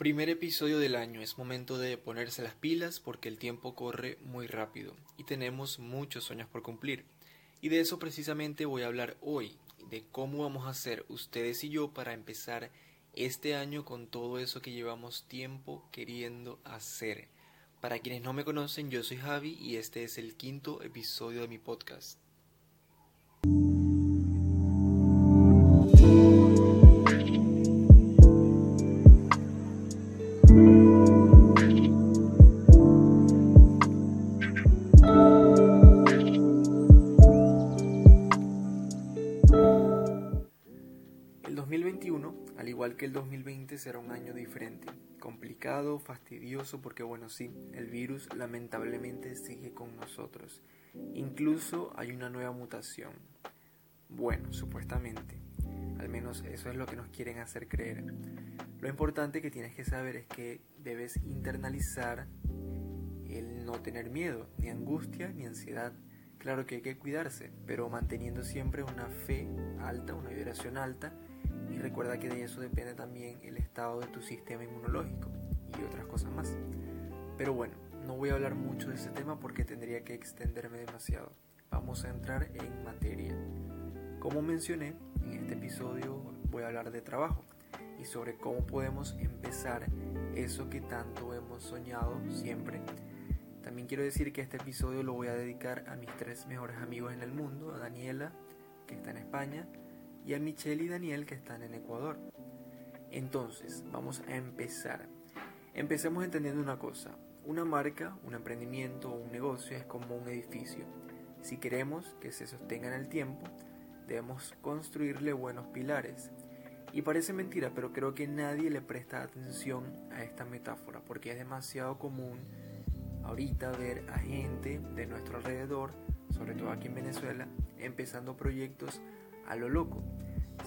Primer episodio del año, es momento de ponerse las pilas porque el tiempo corre muy rápido y tenemos muchos sueños por cumplir. Y de eso precisamente voy a hablar hoy, de cómo vamos a hacer ustedes y yo para empezar este año con todo eso que llevamos tiempo queriendo hacer. Para quienes no me conocen, yo soy Javi y este es el quinto episodio de mi podcast. 2020, será un año diferente, complicado, fastidioso, porque bueno, sí, el virus lamentablemente sigue con nosotros. Incluso hay una nueva mutación. Bueno, supuestamente. Al menos eso es lo que nos quieren hacer creer. Lo importante que tienes que saber es que debes internalizar el no tener miedo, ni angustia, ni ansiedad. Claro que hay que cuidarse, pero manteniendo siempre una fe alta, una vibración alta, recuerda que de eso depende también el estado de tu sistema inmunológico y otras cosas más. Pero bueno, no voy a hablar mucho de ese tema porque tendría que extenderme demasiado. Vamos a entrar en materia. Como mencioné, en este episodio voy a hablar de trabajo y sobre cómo podemos empezar eso que tanto hemos soñado siempre. También quiero decir que este episodio lo voy a dedicar a mis tres mejores amigos en el mundo, a Daniela, que está en España, y a Michelle y Daniel que están en Ecuador. Entonces, vamos a empezar. Empecemos entendiendo una cosa. Una marca, un emprendimiento o un negocio es como un edificio. Si queremos que se sostenga en el tiempo, debemos construirle buenos pilares. Y parece mentira, pero creo que nadie le presta atención a esta metáfora, porque es demasiado común ahorita ver a gente de nuestro alrededor, sobre todo aquí en Venezuela, empezando proyectos a lo loco.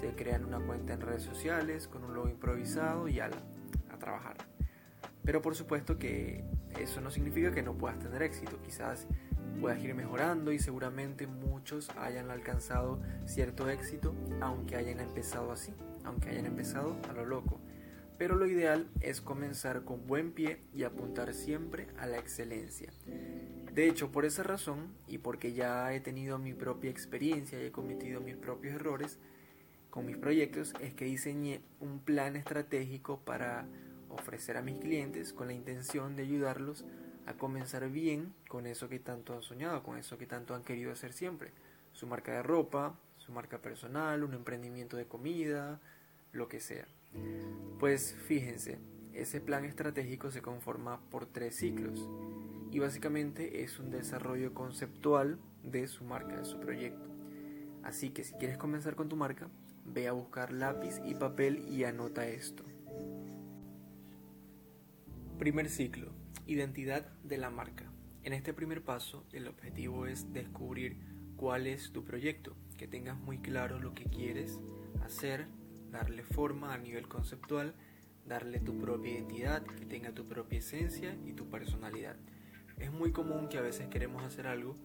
Se crean una cuenta en redes sociales con un logo improvisado y a, a trabajar. Pero por supuesto que eso no significa que no puedas tener éxito. Quizás puedas ir mejorando y seguramente muchos hayan alcanzado cierto éxito aunque hayan empezado así, aunque hayan empezado a lo loco. Pero lo ideal es comenzar con buen pie y apuntar siempre a la excelencia. De hecho, por esa razón y porque ya he tenido mi propia experiencia y he cometido mis propios errores con mis proyectos, es que diseñé un plan estratégico para ofrecer a mis clientes con la intención de ayudarlos a comenzar bien con eso que tanto han soñado, con eso que tanto han querido hacer siempre. Su marca de ropa, su marca personal, un emprendimiento de comida, lo que sea. Pues fíjense, ese plan estratégico se conforma por tres ciclos y básicamente es un desarrollo conceptual de su marca, de su proyecto. Así que si quieres comenzar con tu marca, ve a buscar lápiz y papel y anota esto. Primer ciclo, identidad de la marca. En este primer paso, el objetivo es descubrir cuál es tu proyecto, que tengas muy claro lo que quieres hacer, darle forma a nivel conceptual, darle tu propia identidad, que tenga tu propia esencia y tu personalidad. Es muy común que a veces queremos hacer algo,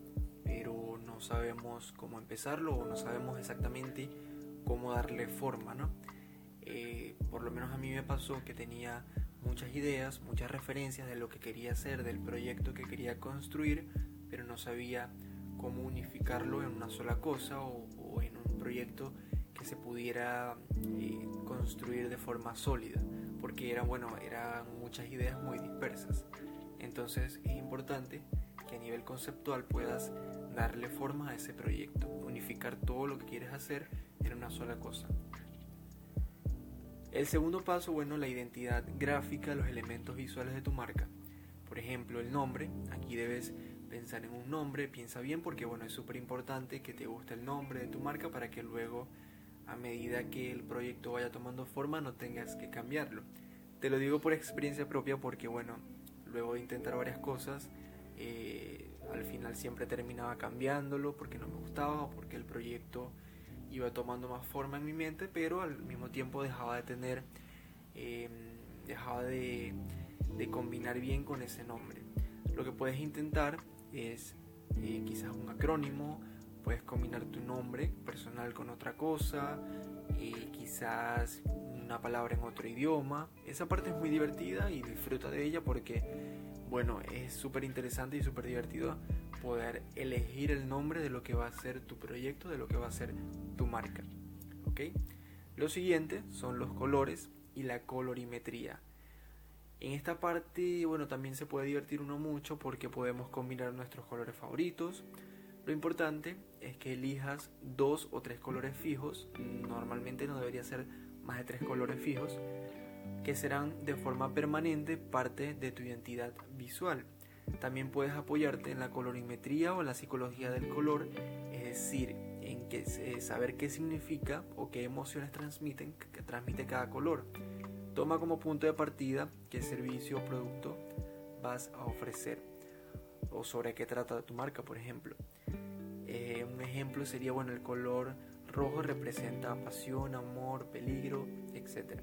pero no sabemos cómo empezarlo o no sabemos exactamente cómo darle forma, ¿no? Eh, por lo menos a mí me pasó que tenía muchas ideas, muchas referencias de lo que quería hacer, del proyecto que quería construir, pero no sabía cómo unificarlo en una sola cosa o, en un proyecto que se pudiera eh, construir de forma sólida, porque eran, bueno, eran muchas ideas muy dispersas. Entonces es importante que a nivel conceptual puedas darle forma a ese proyecto, unificar todo lo que quieres hacer en una sola cosa. El segundo paso, bueno, la identidad gráfica, los elementos visuales de tu marca. Por ejemplo, el nombre. Aquí debes pensar en un nombre, piensa bien porque bueno, es súper importante que te guste el nombre de tu marca para que luego a medida que el proyecto vaya tomando forma no tengas que cambiarlo. Te lo digo por experiencia propia porque bueno, luego de intentar varias cosas, eh, al final siempre terminaba cambiándolo porque no me gustaba o porque el proyecto iba tomando más forma en mi mente, pero al mismo tiempo dejaba de tener, eh, dejaba de, de, combinar bien con ese nombre. Lo que puedes intentar es eh, quizás un acrónimo, puedes combinar tu nombre personal con otra cosa, eh, quizás una palabra en otro idioma. Esa parte es muy divertida y disfruta de ella porque, bueno, es súper interesante y súper divertido poder elegir el nombre de lo que va a ser tu proyecto, de lo que va a ser tu marca. ¿Ok? Lo siguiente son los colores y la colorimetría. En esta parte, bueno, también se puede divertir uno mucho porque podemos combinar nuestros colores favoritos. Lo importante es que elijas dos o tres colores fijos, normalmente no debería ser más de tres colores fijos, que serán de forma permanente parte de tu identidad visual. También puedes apoyarte en la colorimetría o en la psicología del color, es decir, en que, eh, saber qué significa o qué emociones transmiten, que transmite cada color. Toma como punto de partida qué servicio o producto vas a ofrecer o sobre qué trata tu marca, por ejemplo. Eh, un ejemplo sería, bueno, el color rojo representa pasión, amor, peligro, etc.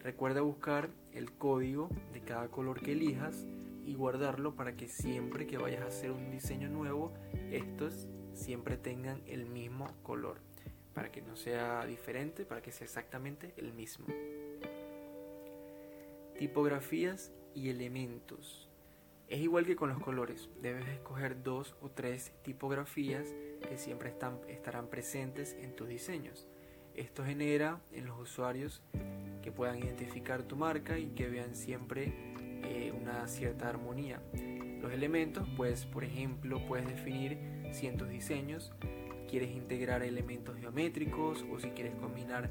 Recuerda buscar el código de cada color que elijas y guardarlo para que siempre que vayas a hacer un diseño nuevo, estos siempre tengan el mismo color. Para que no sea diferente, para que sea exactamente el mismo. Tipografías y elementos. Es igual que con los colores, debes escoger dos o tres tipografías que siempre están, estarán presentes en tus diseños. Esto genera en los usuarios que puedan identificar tu marca y que vean siempre eh, una cierta armonía. Los elementos, pues por ejemplo, puedes definir si en tus diseños quieres integrar elementos geométricos o si quieres combinar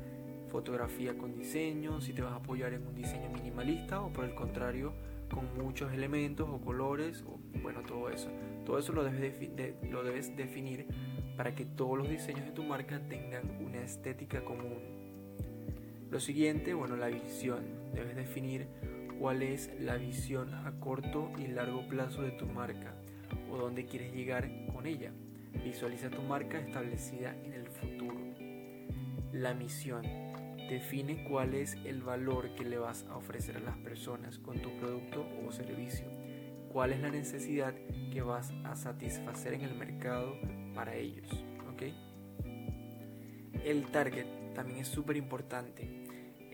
fotografía con diseño, si te vas a apoyar en un diseño minimalista o por el contrario con muchos elementos o colores o bueno todo eso. Todo eso lo debes, lo debes definir para que todos los diseños de tu marca tengan una estética común. Lo siguiente, bueno, la visión. Debes definir cuál es la visión a corto y largo plazo de tu marca o dónde quieres llegar con ella. Visualiza tu marca establecida en el futuro. La misión. Define cuál es el valor que le vas a ofrecer a las personas con tu producto o servicio. Cuál es la necesidad que vas a satisfacer en el mercado para ellos. El target también es súper importante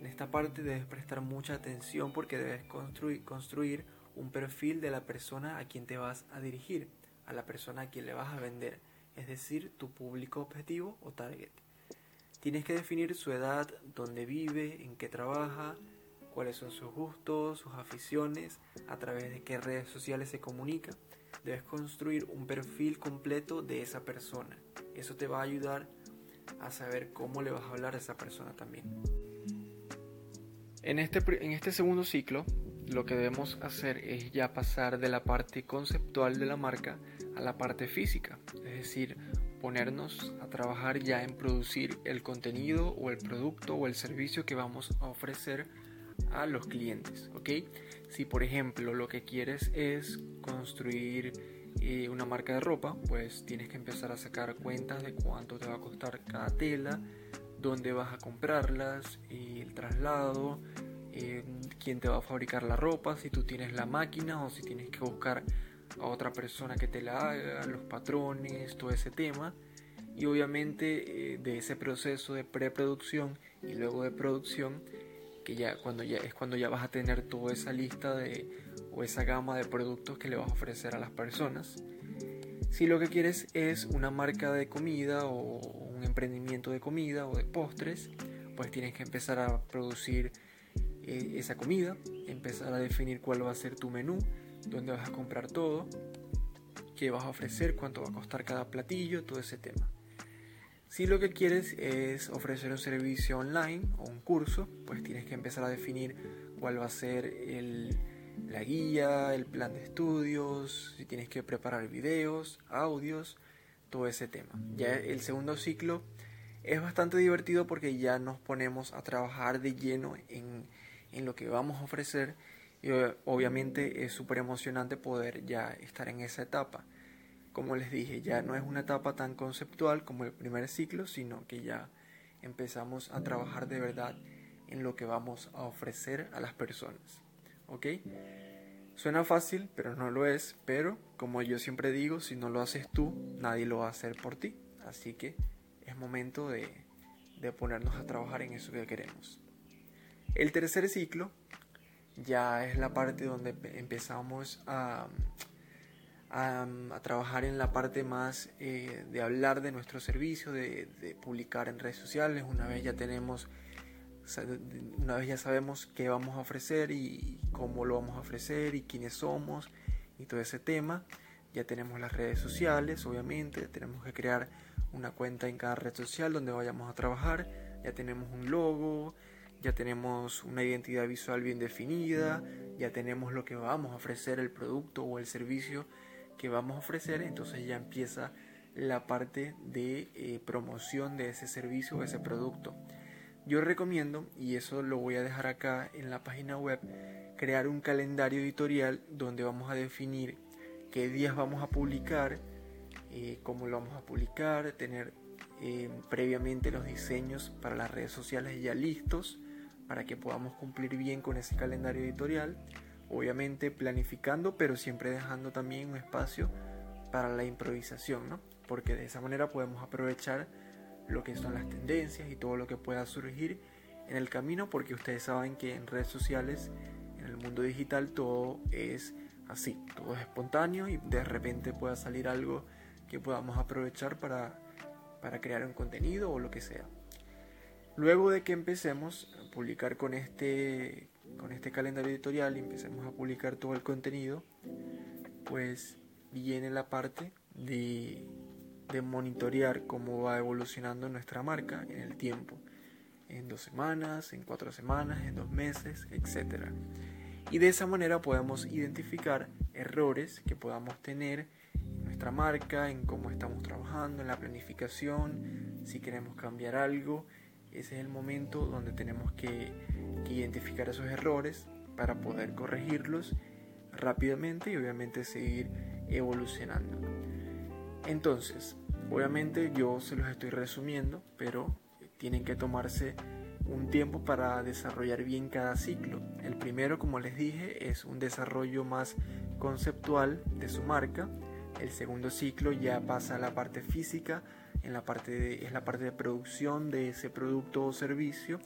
en esta parte debes prestar mucha atención porque debes construir, un perfil de la persona a quien te vas a dirigir, a la persona a quien le vas a vender, es decir, tu público objetivo o target. Tienes que definir su edad, dónde vive, en qué trabaja, cuáles son sus gustos, sus aficiones, a través de qué redes sociales se comunica. Debes construir un perfil completo de esa persona. Eso te va a ayudar a saber cómo le vas a hablar a esa persona también. En este, en este segundo ciclo, lo que debemos hacer es ya pasar de la parte conceptual de la marca a la parte física, es decir, ponernos a trabajar ya en producir el contenido o el producto o el servicio que vamos a ofrecer a los clientes, ¿ok? Si por ejemplo lo que quieres es construir eh, una marca de ropa, pues tienes que empezar a sacar cuentas de cuánto te va a costar cada tela, dónde vas a comprarlas, el traslado, eh, quién te va a fabricar la ropa, si tú tienes la máquina o si tienes que buscar a otra persona que te la haga, los patrones, todo ese tema. Y obviamente eh, de ese proceso de preproducción y luego de producción, que ya cuando ya es cuando ya vas a tener toda esa lista de o esa gama de productos que le vas a ofrecer a las personas. Si lo que quieres es una marca de comida o un emprendimiento de comida o de postres, pues tienes que empezar a producir eh, esa comida, empezar a definir cuál va a ser tu menú, dónde vas a comprar todo, qué vas a ofrecer, cuánto va a costar cada platillo, todo ese tema. Si lo que quieres es ofrecer un servicio online o un curso, pues tienes que empezar a definir cuál va a ser el, la guía, el plan de estudios, si tienes que preparar videos, audios, todo ese tema. Ya el segundo ciclo es bastante divertido porque ya nos ponemos a trabajar de lleno en, en lo que vamos a ofrecer y obviamente es súper emocionante poder ya estar en esa etapa. Como les dije, ya no es una etapa tan conceptual como el primer ciclo, sino que ya empezamos a trabajar de verdad en lo que vamos a ofrecer a las personas. ¿Ok? Suena fácil, pero no lo es, pero como yo siempre digo, si no lo haces tú, nadie lo va a hacer por ti. Así que es momento de, de ponernos a trabajar en eso que queremos. El tercer ciclo ya es la parte donde empezamos a, a, trabajar en la parte más eh, de hablar de nuestro servicio, de, de, publicar en redes sociales. Una vez ya tenemos, una vez ya sabemos qué vamos a ofrecer y cómo lo vamos a ofrecer y quiénes somos y todo ese tema. Ya tenemos las redes sociales, obviamente, tenemos que crear una cuenta en cada red social donde vayamos a trabajar. Ya tenemos un logo, ya tenemos una identidad visual bien definida, ya tenemos lo que vamos a ofrecer, el producto o el servicio que vamos a ofrecer, entonces ya empieza la parte de eh, promoción de ese servicio o ese producto. Yo recomiendo, y eso lo voy a dejar acá en la página web, crear un calendario editorial donde vamos a definir qué días vamos a publicar, eh, cómo lo vamos a publicar, tener eh, previamente los diseños para las redes sociales ya listos, para que podamos cumplir bien con ese calendario editorial, obviamente planificando, pero siempre dejando también un espacio para la improvisación, ¿no? Porque de esa manera podemos aprovechar lo que son las tendencias y todo lo que pueda surgir en el camino, porque ustedes saben que en redes sociales, en el mundo digital, todo es así, todo es espontáneo y de repente pueda salir algo que podamos aprovechar para, para crear un contenido o lo que sea. Luego de que empecemos a publicar con este, con este calendario editorial y empecemos a publicar todo el contenido, pues viene la parte de, de monitorear cómo va evolucionando nuestra marca en el tiempo, en dos semanas, en cuatro semanas, en dos meses, etc. Y de esa manera podemos identificar errores que podamos tener en nuestra marca, en cómo estamos trabajando, en la planificación, si queremos cambiar algo ese es el momento donde tenemos que, identificar esos errores para poder corregirlos rápidamente y obviamente seguir evolucionando. Entonces, obviamente yo se los estoy resumiendo, pero tienen que tomarse un tiempo para desarrollar bien cada ciclo. El primero, como les dije, es un desarrollo más conceptual de su marca. El segundo ciclo ya pasa a la parte física, en la parte es la parte de producción de ese producto o servicio.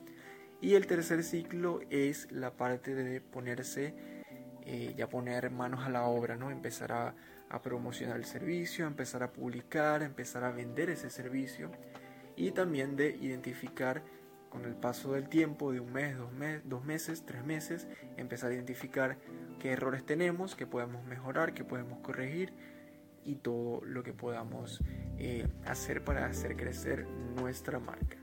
Y el tercer ciclo es la parte de ponerse, eh, ya poner manos a la obra, ¿no? Empezar a, promocionar el servicio, empezar a publicar, empezar a vender ese servicio y también de identificar con el paso del tiempo, de un mes, dos, mes, dos meses, tres meses, empezar a identificar qué errores tenemos, qué podemos mejorar, qué podemos corregir y todo lo que podamos eh, hacer para hacer crecer nuestra marca.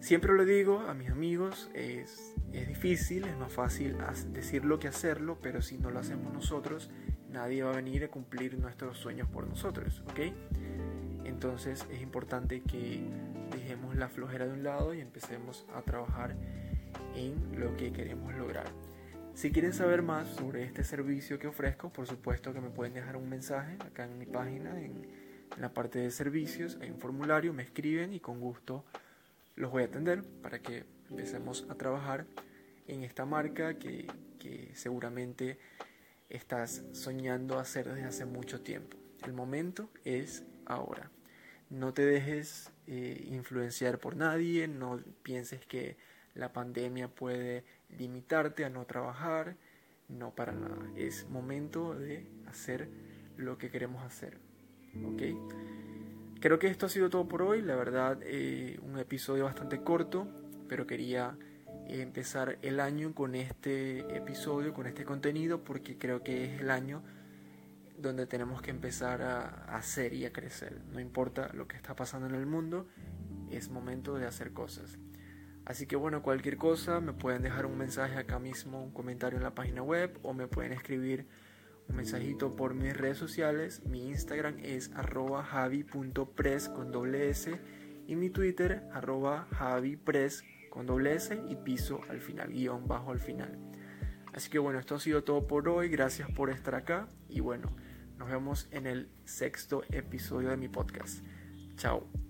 Siempre lo digo a mis amigos, es, es difícil, es más fácil decirlo que hacerlo, pero si no lo hacemos nosotros, nadie va a venir a cumplir nuestros sueños por nosotros, ¿ok? Entonces es importante que dejemos la flojera de un lado y empecemos a trabajar en lo que queremos lograr. Si quieren saber más sobre este servicio que ofrezco, por supuesto que me pueden dejar un mensaje acá en mi página, en, la parte de servicios, hay un formulario, me escriben y con gusto los voy a atender para que empecemos a trabajar en esta marca que, seguramente estás soñando hacer desde hace mucho tiempo. El momento es ahora. No te dejes eh, influenciar por nadie, no pienses que la pandemia puede limitarte a no trabajar, no para nada. Es momento de hacer lo que queremos hacer. ¿Ok? Creo que esto ha sido todo por hoy. La verdad, eh, un episodio bastante corto, pero quería empezar el año con este episodio, con este contenido, porque creo que es el año donde tenemos que empezar a hacer y a crecer. No importa lo que está pasando en el mundo, es momento de hacer cosas. Así que bueno, cualquier cosa me pueden dejar un mensaje acá mismo, un comentario en la página web o me pueden escribir un mensajito por mis redes sociales. Mi Instagram es arroba javi.press con doble S y mi Twitter arroba javipress con doble S y piso al final, guion bajo al final. Así que bueno, esto ha sido todo por hoy. Gracias por estar acá y bueno, nos vemos en el sexto episodio de mi podcast. Chao.